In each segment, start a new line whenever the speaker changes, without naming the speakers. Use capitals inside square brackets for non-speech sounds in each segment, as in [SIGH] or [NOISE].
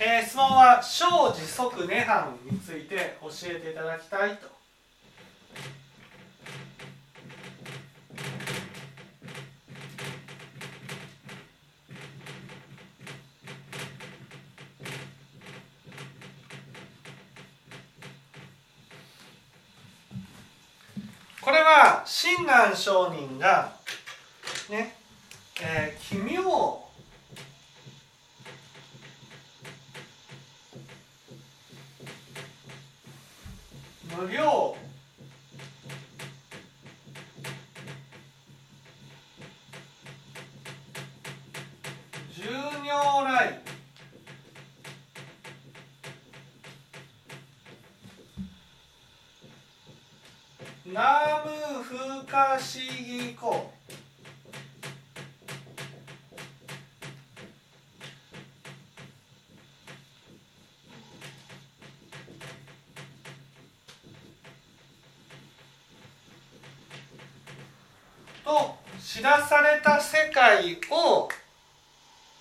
えー、質問は小時速涅槃について教えていただきたいと。これは親鸞上人がね、えー、奇妙無料。十尿来。南無不可思議語と知らされた世界を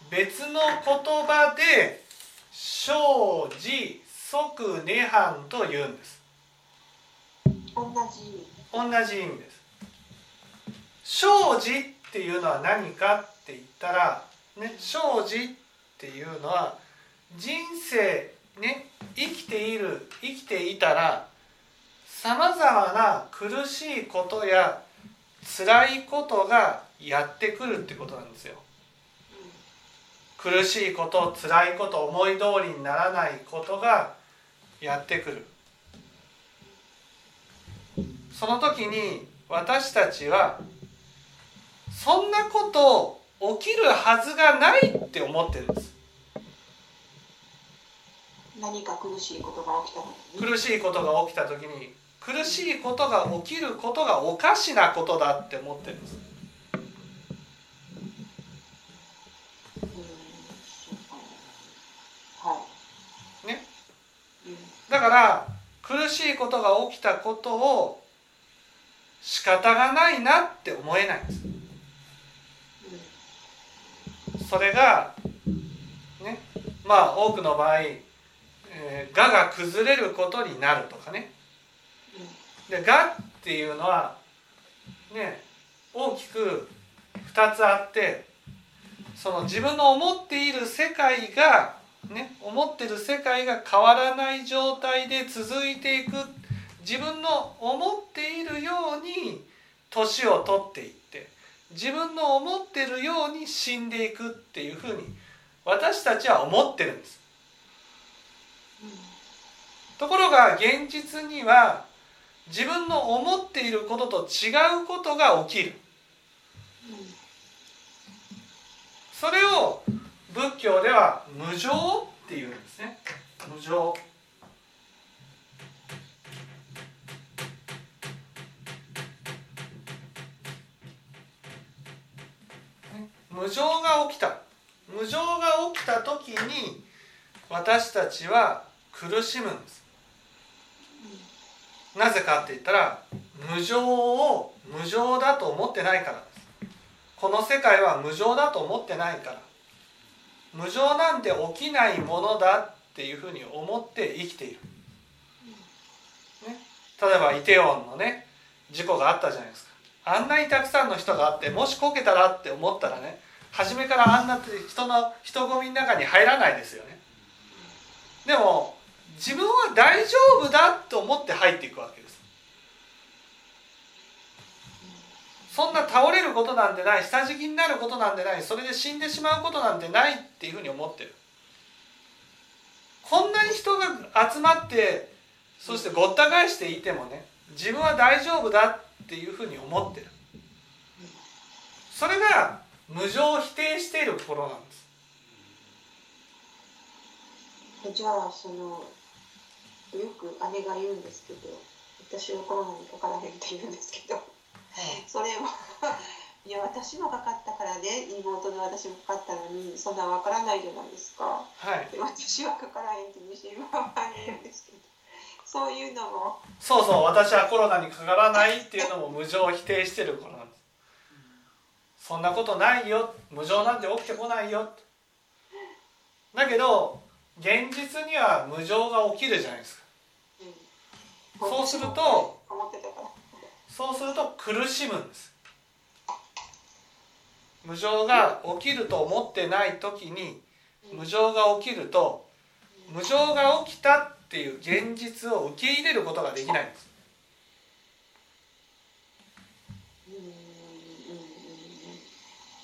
別の言葉で生じ即涅槃と言うんです。
同じ
同じ意味です。生じっていうのは何かって言ったらね生じっていうのは人生ね生きている生きていたらさまざまな苦しいことや辛いことがやってくるってことなんですよ。苦しいこと辛いこと思い通りにならないことがやってくる。その時に私たちはそんなこと起きるはずがないって思ってるんです。
何か苦しいことが起きた時に？
苦しいことが起きた時に苦しいことが起きることがおかしなことだって思ってるんです
うんそうかはい
ね
うん
だから苦しいことが起きたことを仕方がないなって思えないんです。それがねまあ多くの場合、えー、が崩れることになるとかね。で我っていうのはね大きく2つあってその自分の思っている世界がね思ってる世界が変わらない状態で続いていく自分の思っているように年を取っていって自分の思ってるように死んでいくっていうふうに私たちは思ってるんです。ところが現実には自分の思っていることと違うことが起きるそれを仏教では無常っていうんですね。無常。無常が起きた。無常が起きた時に私たちは苦しむんです。なぜかって言ったら無常を無常だと思ってないからです。この世界は無常だと思ってないから。無常なんて起きないものだっていうふうに思って生きている、ね、例えばイテウォンのね事故があったじゃないですか。あんなにたくさんの人があってもしこけたらって思ったらね初めからあんな人の人混みの中に入らないですよね。でも自分は大丈夫だと思って入っていくわけですそんな倒れることなんてない下敷きになることなんてないそれで死んでしまうことなんてないっていうふうに思ってる。こんなに人が集まってそしてごった返していてもね自分は大丈夫だっていうふうに思ってる。それが無常を否定しているところなんです。
じゃあそのよく姉が言うんですけど私はコロナにかからへんって言うんですけど。それも [LAUGHS] いや私もかかったからね。妹の私もかかったのにそんなわからないじゃないですか。
はい。
で私はかからへんって自信満々に言うんですけど。そういうのも。
そうそう私はコロナにかからないっていうのも無常を否定してる頃なんです。そんなことないよ。無常なんて起きてこないよ。だけど現実には無常が起きるじゃないですか。
うん。
そうすると
思ってたから
そうすると苦しむんです。無常が起きると思ってない時に無常が起きると無常が起きたっていう現実を受け入れることができないんです。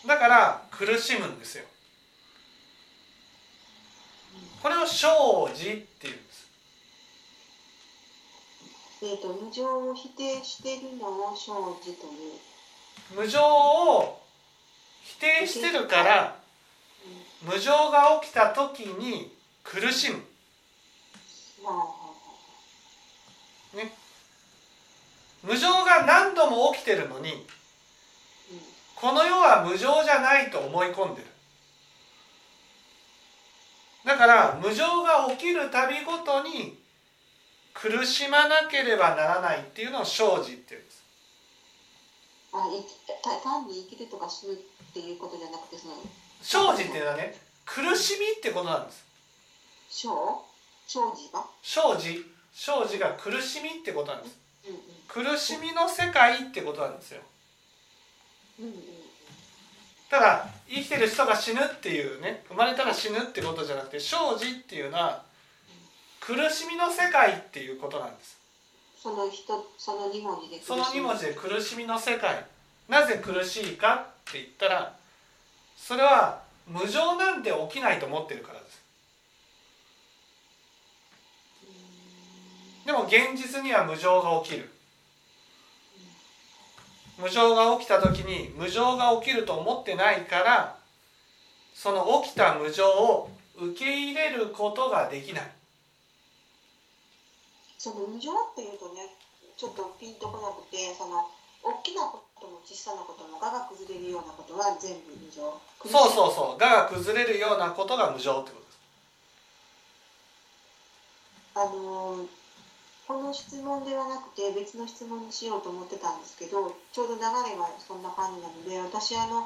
だから苦しむんですよ。これを生じっていうんです。
えっ、と無常を否定しているのを生じという、
無常を否定してるから無常が起きた時に苦しむ。
まあ
無常が何度も起きてるのに
うん。
この世は無常じゃないと思い込んでる。だから無常が起きるたびごとに苦しまなければならないっていうのを生じっていうんです。
あ単に生きるとか死ぬっていうことじゃなくてその
生じっていうのはね苦しみってことなんです。
生？生じが？
生じ。生じが苦しみってことなんです。
うん
苦しみの世界ってことなんですよ。ただ生きてる人が死ぬっていうね生まれたら死ぬってことじゃなくて生じっていうのは苦しみの世界っていうことなんです。
その人その二文字で苦し
その2文字で苦しみの世界。なぜ苦しいかって言ったらそれは無常なんて起きないと思ってるからです。でも現実には無常が起きる。無常が起きた時に無常が起きると思ってないからその起きた無常を受け入れることができない
その無常っていうとねちょっとピンとこなくてその大きなことも小さなことも我が崩れるようなことは全部無常。
そうそうそう。我が崩れるようなことが無常ってことです。
あのーこの質問ではなくて別の質問にしようと思ってたんですけどちょうど流れがそんな感じなので私あの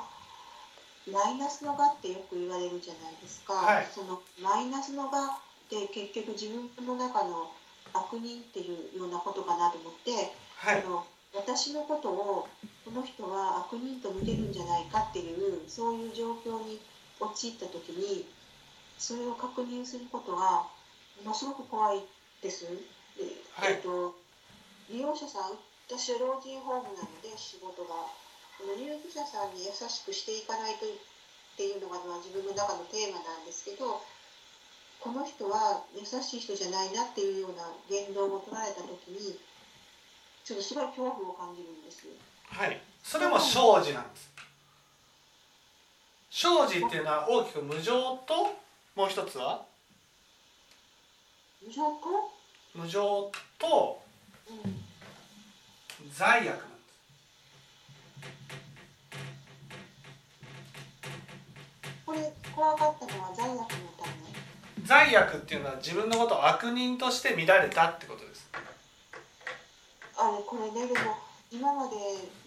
マイナスの我ってよく言われるじゃないですか、
はい。
そのマイナスの我って結局自分の中の悪人っていうようなことかなと思って、
はい。
あの私のことをこの人は悪人と見てるんじゃないかっていうそういう状況に陥った時にそれを確認することがものすごく怖いです。で
はい。
えっと利用者さん私は老人ホームなので仕事が。この入居者さんに優しくしていかないとっていうのがまあ自分の中のテーマなんですけどこの人は優しい人じゃないなっていうような言動を取られた時にちょっとすごい恐怖を感じるんですよ。
はい。それも生じなんです。生じっていうのは大きく無常ともう一つは？
無常と、
無常と
うん、
罪悪なんです。
これ怖かったのは罪悪
罪悪っていうのは自分のことを悪人として見られたってことです
あれこれねでも今まで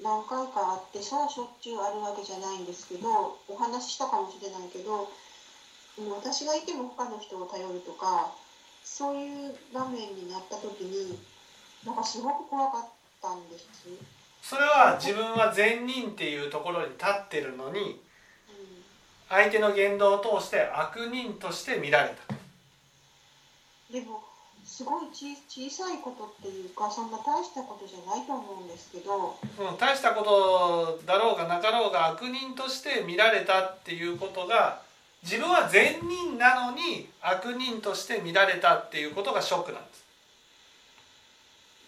何回かあってさあしょっちゅうあるわけじゃないんですけどお話ししたかもしれないけど私がいても他の人を頼るとかそういう場面になった時になんかすごく怖かったんです。
それは自分は善人っていうところに立ってるのに
うん
相手の言動を通して悪人として見られた。
でもすごいち小さいことっていうかそんな大したことじゃないと思うんですけど。
うん、大したことだろうがなかろうが悪人として見られたっていうことが自分は善人なのに悪人として見られたっていうことがショックなんです。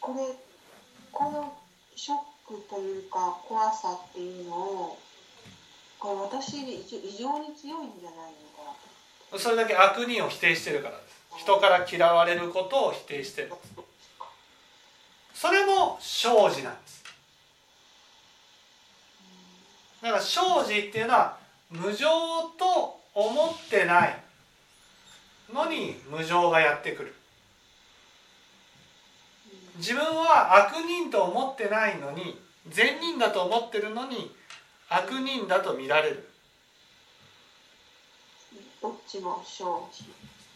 これこのショックというか怖さっていうのをこれ私に異常異常に強いんじゃないのかな
それだけ悪人を否定してるからです。人から嫌われることを否定してる。それも生じなんです。だから生じっていうのは無常と思ってないのに無常がやってくる。自分は悪人と思ってないのに善人だと思ってるのに悪人だと見られる。
どっちも生じ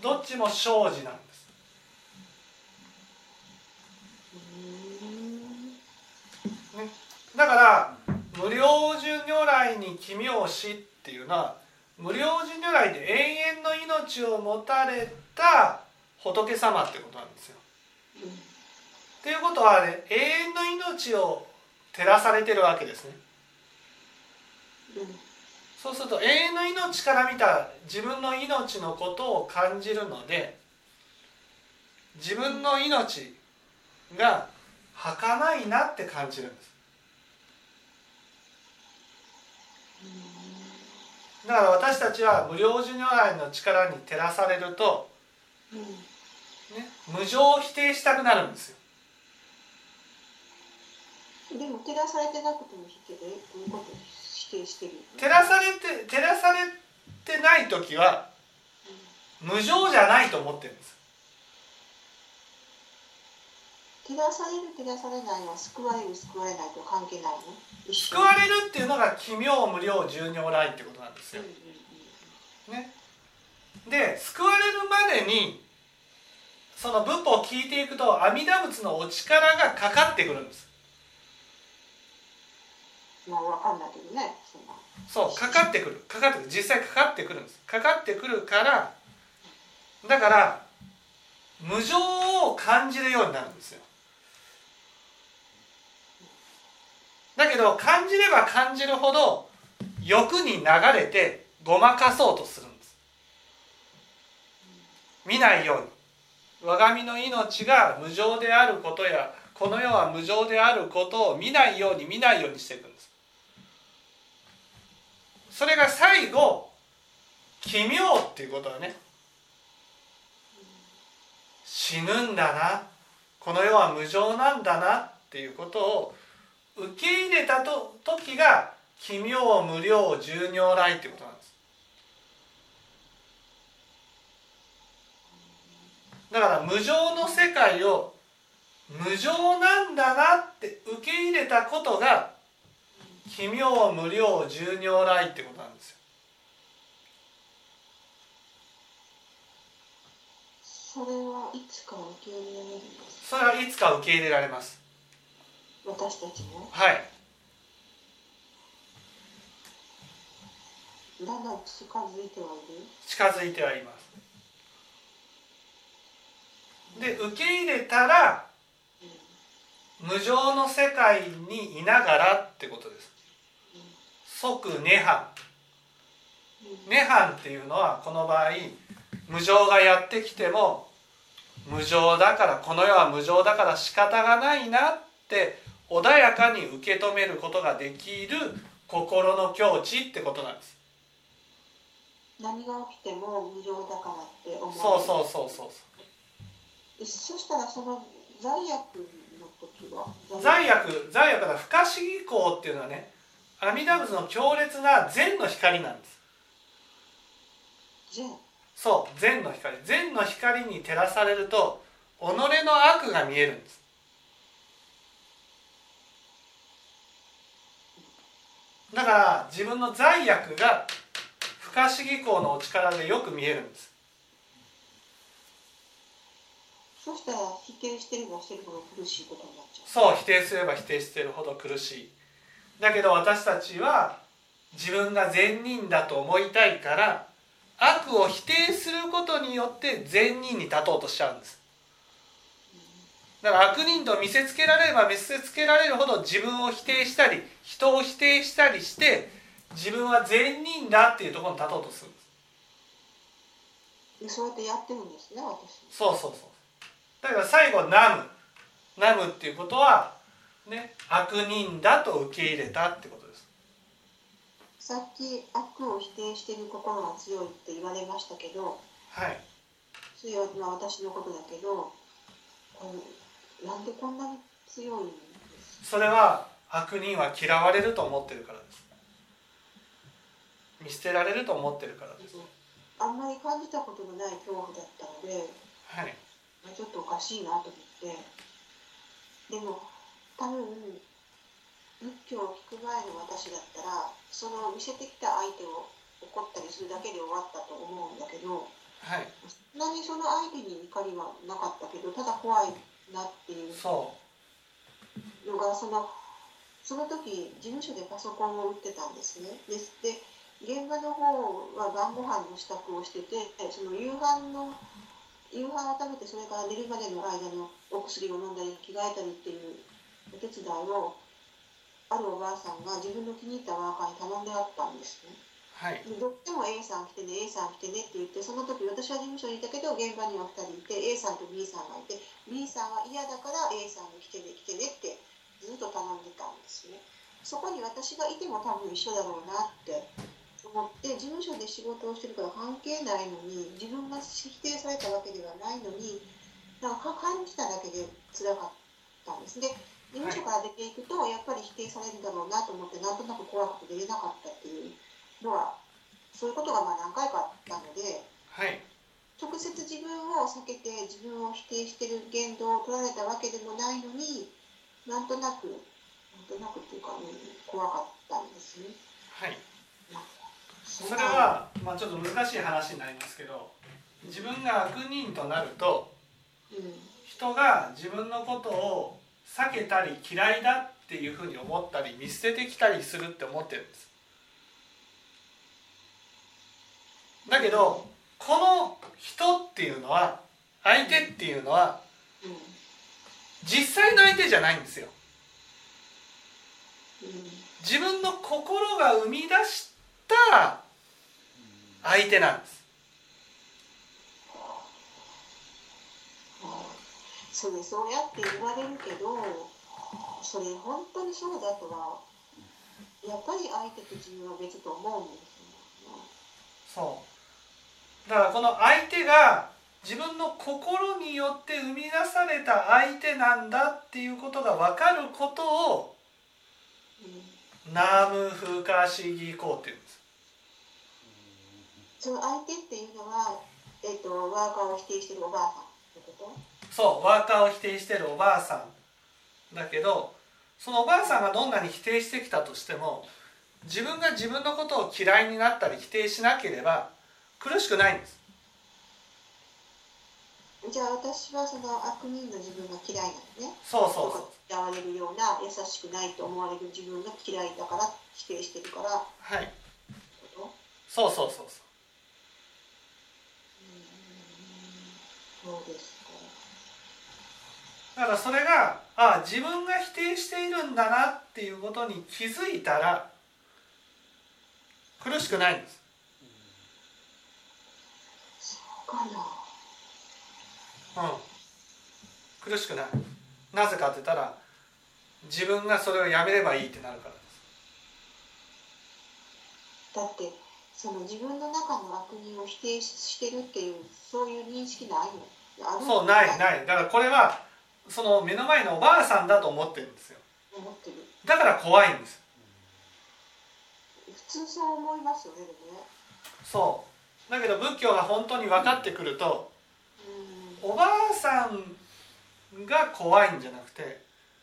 どっちも生じなんです。ね、だから無量寿如来に奇妙しっていうのは無量寿如来で永遠の命を持たれた仏様ってことなんですよ。っていうことは、ね、永遠の命を照らされてるわけですね。そうすると永遠の命から見た自分の命のことを感じるので自分の命が儚いなって感じるんです。だから私たちは無量寿如来の力に照らされると、ね、無常を否定したくなるんですよ。
でも照らされてなくても否定どういことです否定してる
照らされて照らされてない時は無常じゃないと思ってるんです。
照らされる照らされないは救われる救われないと関係ないの？
救われるっていうのが奇妙無量十如来ってことなんですよ。ね、で救われるまでにその仏法を聞いていくと阿弥陀仏のお力がかかってくるんです。
まあ分かんないけどね
そうかかってくる。かかってくる。実際かかってくるんです。かかってくるからだから無常を感じるようになるんですよ。だけど感じれば感じるほど欲に流れてごまかそうとするんです。見ないように。我が身の命が無常であることやこの世は無常であることを見ないように見ないようにしていくんですそれが最後奇妙っていうことはね死ぬんだなこの世は無常なんだなっていうことを受け入れたと時が奇妙無量十如来っていうことなんです。だから無常の世界を無常なんだなって受け入れたことが奇妙無量十如来ってことなんですよ。
それはいつか受け入れられる
それはいつか受け入れられます。
私たちも？
はい。
だんだん近づいてはいる？
近づいてはいます。で受け入れたら無常の世界にいながらってことです即涅槃涅槃っていうのはこの場合無常がやってきても無常だからこの世は無常だから仕方がないなって穏やかに受け止めることができる心の境地ってことなんです。
何が起きても無常だからって思う。
そうそうそうそう。
そしたらその罪悪の時は？
罪悪。罪悪な不可思議行っていうのはね阿弥陀仏の強烈な善の光なんです。
善。
そう善の光。善の光に照らされると己の悪が見えるんです。だから自分の罪悪が不可思議行のお力でよく見えるんです。
そしたら否定してればしてるほど苦しいことになっちゃう。
そう否定すれば否定してるほど苦しいだけど私たちは自分が善人だと思いたいから悪を否定することによって善人に立とうとしちゃうんです。だから悪人と見せつけられれば見せつけられるほど自分を否定したり人を否定したりして自分は善人だっていうところに立とうとするん
です。そうやってやってるんですね私。
そうそうそう。だから最後「ナム」「ナム」っていうことはね悪人だと受け入れたってことです。
さっき悪を否定している心が強いって言われましたけど
はい。
強いのは私のことだけどなんでこんなに強いんです？
それは悪人は嫌われると思ってるからです。見捨てられると思ってるからです。
あんまり感じたことのない恐怖だったので、
はい、
ちょっとおかしいなと思ってでも多分仏教を聞く前の私だったらその見せてきた相手を怒ったりするだけで終わったと思うんだけど
はい。
そんなにその相手に怒りはなかったけどただ怖いなっていう
そ
のがそのその時事務所でパソコンを売ってたんですね。でで現場の方は晩ご飯の支度をしててその夕飯の夕飯を食べてそれから寝るまでの間のお薬を飲んだり着替えたりっていうお手伝いをあるおばあさんが自分の気に入ったワーカーに頼んであったんですね。
はい。
でどっちも A さん来てね A さん来てねって言ってその時私は事務所にいたけど現場には2人いて A さんと B さんがいて B さんは嫌だから A さんに来てね来てねってずっと頼んでたんですね。そこに私がいても多分一緒だろうなって思って事務所で仕事をしてるから関係ないのに自分が否定されたわけではないのになんか感じただけで辛かったんですで事務所から出ていくとやっぱり否定されるだろうなと思ってなんとなく怖くて出れなかったっていうのはそういうことがまあ何回かあったので
はい。
直接自分を避けて自分を否定してる言動を取られたわけでもないのになんとなくなんとなくっていうか、うん、怖かったんですね。
はい。
そ
それは、まあ、ちょっと難しい話になりますけど自分が悪人となると
うん。
人が自分のことを避けたり嫌いだっていうふうに思ったり見捨ててきたりするって思ってるんです。だけどこの人っていうのは相手っていうのは実際の相手じゃないんですよ。自分の心が生み出した相手なんです。
それそうやって言われるけどそれ本当にそうだとはやっぱり相手と自分は別と思うんですよね。
そう。だからこの相手が自分の心によって生み出された相手なんだっていうことが分かることを
うん。
ナーム風化主義法っていうんです。
その相手っていうのは、えっとワーカーを否定してるおばあさんってこと？
そうワーカーを否定してるおばあさんだけどそのおばあさんがどんなに否定してきたとしても自分が自分のことを嫌いになったり否定しなければ苦しくないんです。
じゃあ私はその悪人の自分が嫌いなのね。
そうそうそう。
嫌われるような優しくないと思われる自分が嫌いだから否定してるから。
はい。そうそうそうそう。
そうです。か。
だからそれがあ自分が否定しているんだなっていうことに気づいたら苦しくないんです。
そうかな。
うん。苦しくない。なぜかって言ったら自分がそれをやめればいいってなるからです。
だってその自分の中の悪人を否定してるっていうそういう認識ないの？
そうないない。だからこれはその目の前のおばあさんだと思ってるんですよ。
思ってる。
だから怖いんです。
普通そう思いますよねね。
そう。だけど仏教が本当に分かってくると
うん。
おばあさんが怖いんじゃなくて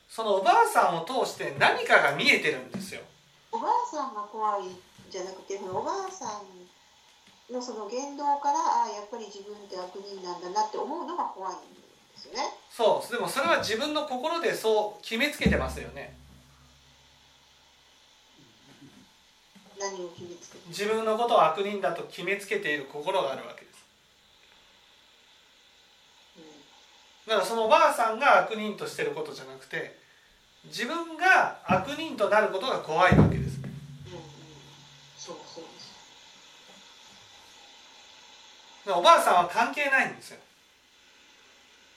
そのおばあさんを通して何かが見えてるんですよ。
おばあさんが怖いじゃなくておばあさんのその言動からああやっぱり自分って悪人なんだなって思うのが怖いんですよね。
そうでもそれは自分の心でそう決めつけてますよね。
何を決めつけて
自分のことを悪人だと決めつけている心があるわけです。だからそのおばあさんが悪人としてることじゃなくて自分が悪人となることが怖いわけです。
うんうん。そうそうです。
おばあさんは関係ないんですよ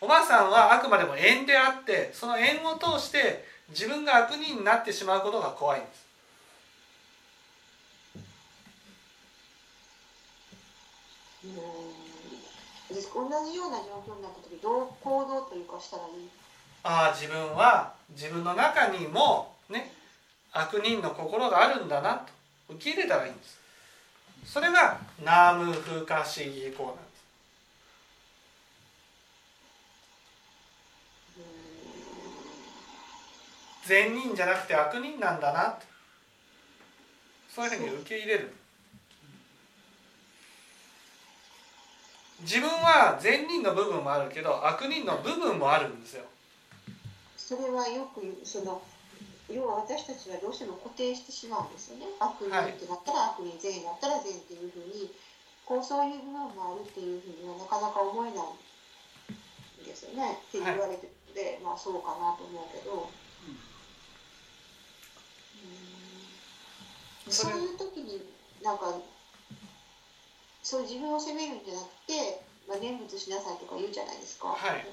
おばあさんはあくまでも縁であってその縁を通して自分が悪人になってしまうことが怖いんです。
同じような状況になった時どう行動というかしたらいい？
ああ自分は自分の中にもね悪人の心があるんだなと受け入れたらいいんです。それがナーム風化主義法なんです善人じゃなくて悪人なんだな。そういうふうに受け入れる。自分は善人の部分もあるけど悪人の部分もあるんですよ。
それはよくその要は私たちはどうしても固定してしまうんですよね。悪人ってなったら悪人善だったら善っていうふうにこうそういう部分もあるっていうふうにはなかなか思えないんですよね。って言われてて、はい、まあそうかなと思うけど、うん、そういう時になんかそう自分を責めるんじゃなくて、まあ、念仏しなさいとか言うじゃないですか、
はい、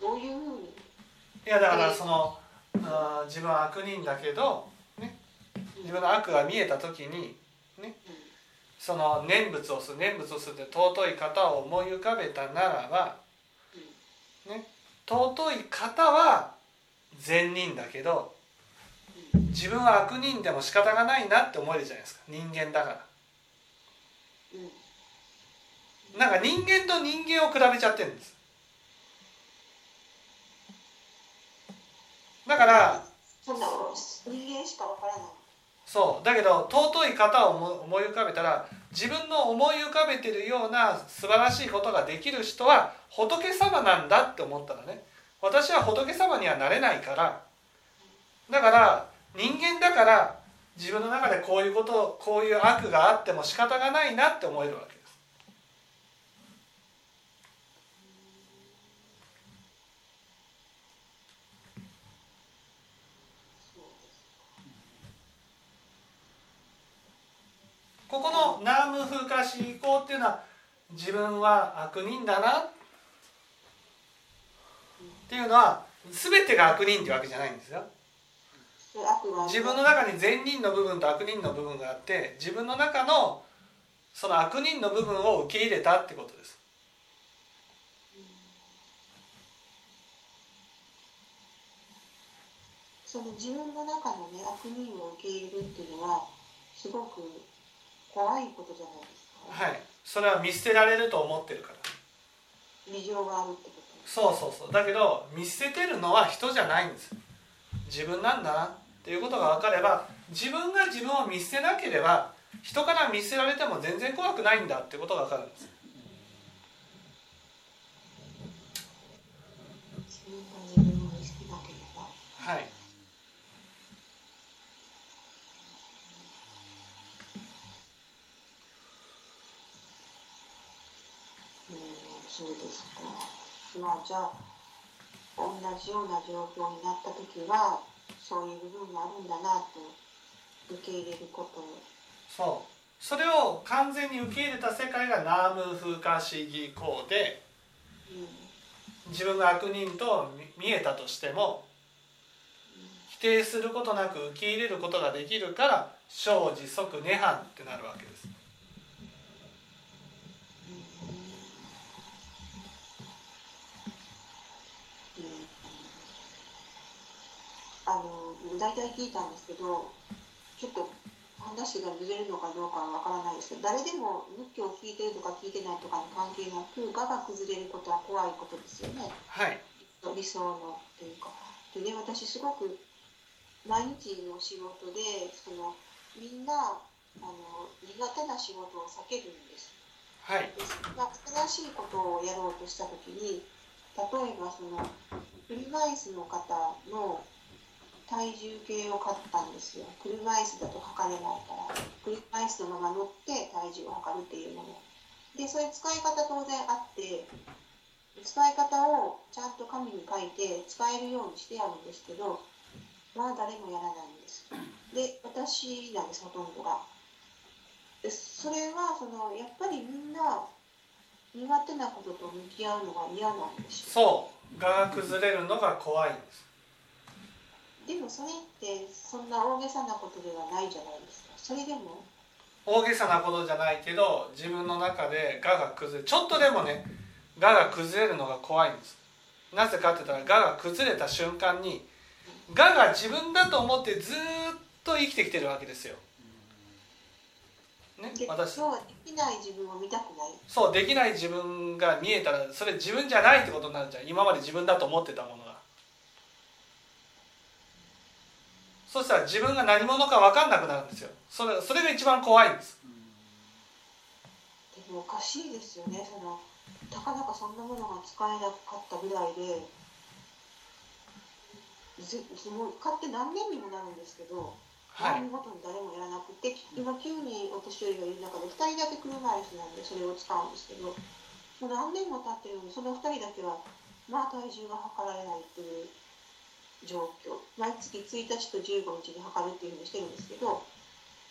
どういうふうに？
いやだからその、あ自分は悪人だけど、ね、自分の悪が見えた時に、ね、その念仏をする念仏をするって尊い方を思い浮かべたならば、ね、尊い方は善人だけど自分は悪人でも仕方がないなって思えるじゃないですか。人間だから。なんか人間と人間を比べちゃってるんです。だから
そんな人間しかわからない。
そう。だけど尊い方を思い浮かべたら自分の思い浮かべてるような素晴らしいことができる人は仏様なんだって思ったらね。私は仏様にはなれないから。だから人間だから自分の中でこういうことこういう悪があっても仕方がないなって思えるわけですここの南無風化思考っていうのは自分は悪人だなっていうのは全てが悪人ってわけじゃないんですよ。自分の中に善人の部分と悪人の部分があって自分の中のその悪人の部分を受け入れたってことです。
その自分の中のね悪人を受け入れるっていうのはすごく怖いことじゃないですか。はい。それは見捨てられると思ってるから。事情があるってこと。
そうそうそう。だけど見捨ててるのは人じゃないんです自分なんだなっていうことが分かれば自分が自分を見捨てなければ人から見捨てられても全然怖くないんだっていうことが分かるんです。はい。
そうですか。まあじゃあ同じような状況になった時はそういう部分もあるんだなと受け入れること
そう。それを完全に受け入れた世界がナーム風化主義校で、うん、自分が悪人と見えたとしても、うん、否定することなく受け入れることができるから生じ即涅槃ってなるわけです。
あの大体聞いたんですけどちょっと話がずれるのかどうかはわからないですけど誰でも仏教を聞いてるとか聞いてないとかに関係なく我が崩れることは怖いことですよね。
はい、
理想のっていうか。でね私すごく毎日の仕事でそのみんなあの苦手な仕事を避けるんです。
はい、で
まあ、新しいことをやろうとした時に例えばその車椅子の方の体重計を買ったんですよ。車椅子だと測れないから。車椅子のまま乗って体重を測るっていうもの。でそういう使い方当然あって使い方をちゃんと紙に書いて使えるようにしてあるんですけどまあ誰もやらないんです。で私なんですほとんどが。でそれはそのやっぱりみんな苦手なことと向き合うのが嫌なんです
よ。そう。が崩れるのが怖いんです。
でもそれってそんな大げさなことではないじゃないですか。それでも？
大げさなことじゃないけど自分の中で我が崩れちょっとでもね我が崩れるのが怖いんです。なぜかって言ったら我が崩れた瞬間に我が自分だと思ってずっと生きてきてるわけですよ。
ね、私。そうできない自分を見たくない。
そうできない自分が見えたらそれ自分じゃないってことになるじゃん。今まで自分だと思ってたものがそしたら自分が何者か分かんなくなるんですよ。それそれが一番怖いんです。
でもうおかしいですよね。そのたかなかそんなものが使えなかったぐらいでずもう買って何年にもなるんですけど、
はい。
何ごとに誰もやらなくて今9人お年寄りがいる中で2人だけ車椅子なんでそれを使うんですけどもう何年も経ってるのにその2人だけはまあ体重が測られないっていう状況。毎月1日と15日に測るっていうふうにしてるんですけど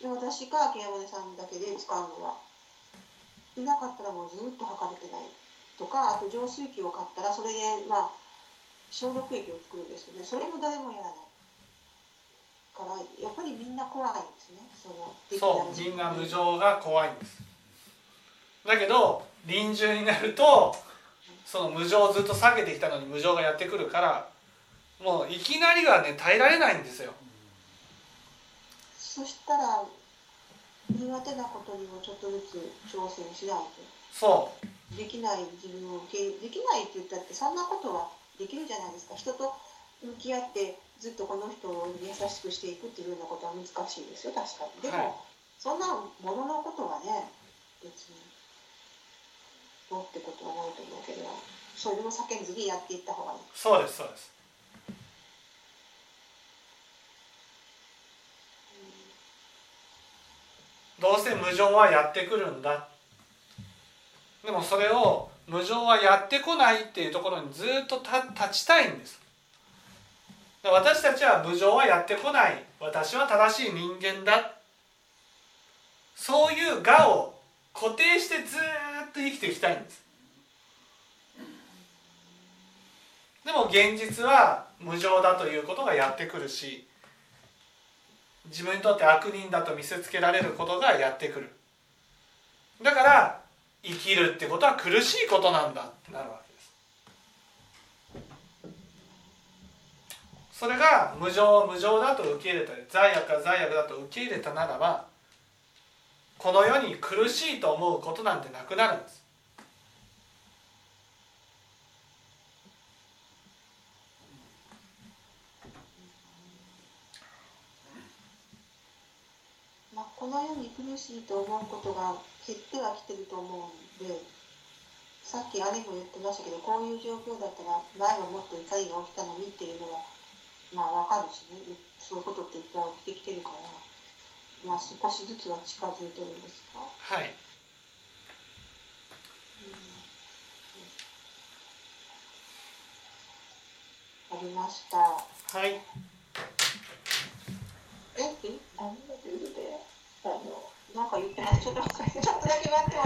私かケ山根さんだけで使うのはいなかったらもうずっと測れてないとかあと浄水器を買ったらそれでまあ消毒液を作るんですけどねそれも誰もやらないからやっぱりみんな怖いんですね。その
そうみんな無常が怖いんです。だけど臨終になるとその無常をずっと避けてきたのに無常がやってくるからもういきなりがね耐えられないんですよ。
そしたら苦手なことにもちょっとずつ挑戦しない
そ
とできない自分を受けできないって言ったってそんなことはできるじゃないですか。人と向き合ってずっとこの人を優しくしていくっていうようなことは難しいですよ。確かに。でも、
はい。
そんなもののことはね別にどうってことはないと思うけどそれも叫んずにやっていった方がいい、
うそうですそうですどうせ無常はやってくるんだ。でもそれを無常はやってこないっていうところにずっと立立ちたいんです。私たちは無常はやってこない。私は正しい人間だ。そういう我を固定してずっと生きていきたいんです。でも現実は無常だということがやってくるし自分にとって悪人だと見せつけられることがやってくる。だから生きるってことは苦しいことなんだってなるわけです。それが無常を無常だと受け入れたり罪悪が罪悪だと受け入れたならばこの世に苦しいと思うことなんてなくなるんです
まあ、この世に苦しいと思うことが減ってはきてると思うんでさっき姉も言ってましたけどこういう状況だったら前はもっと怒りが起きたのにっていうのはまあわかるしね。そういうことっていっぱい起きてきてるからまあ少しずつは近づいてるんですか、
はい。
ありました。
はい。
え？え？何だって言うてあのなんか言ってます。ちょっと待ってちょっとだけ待って。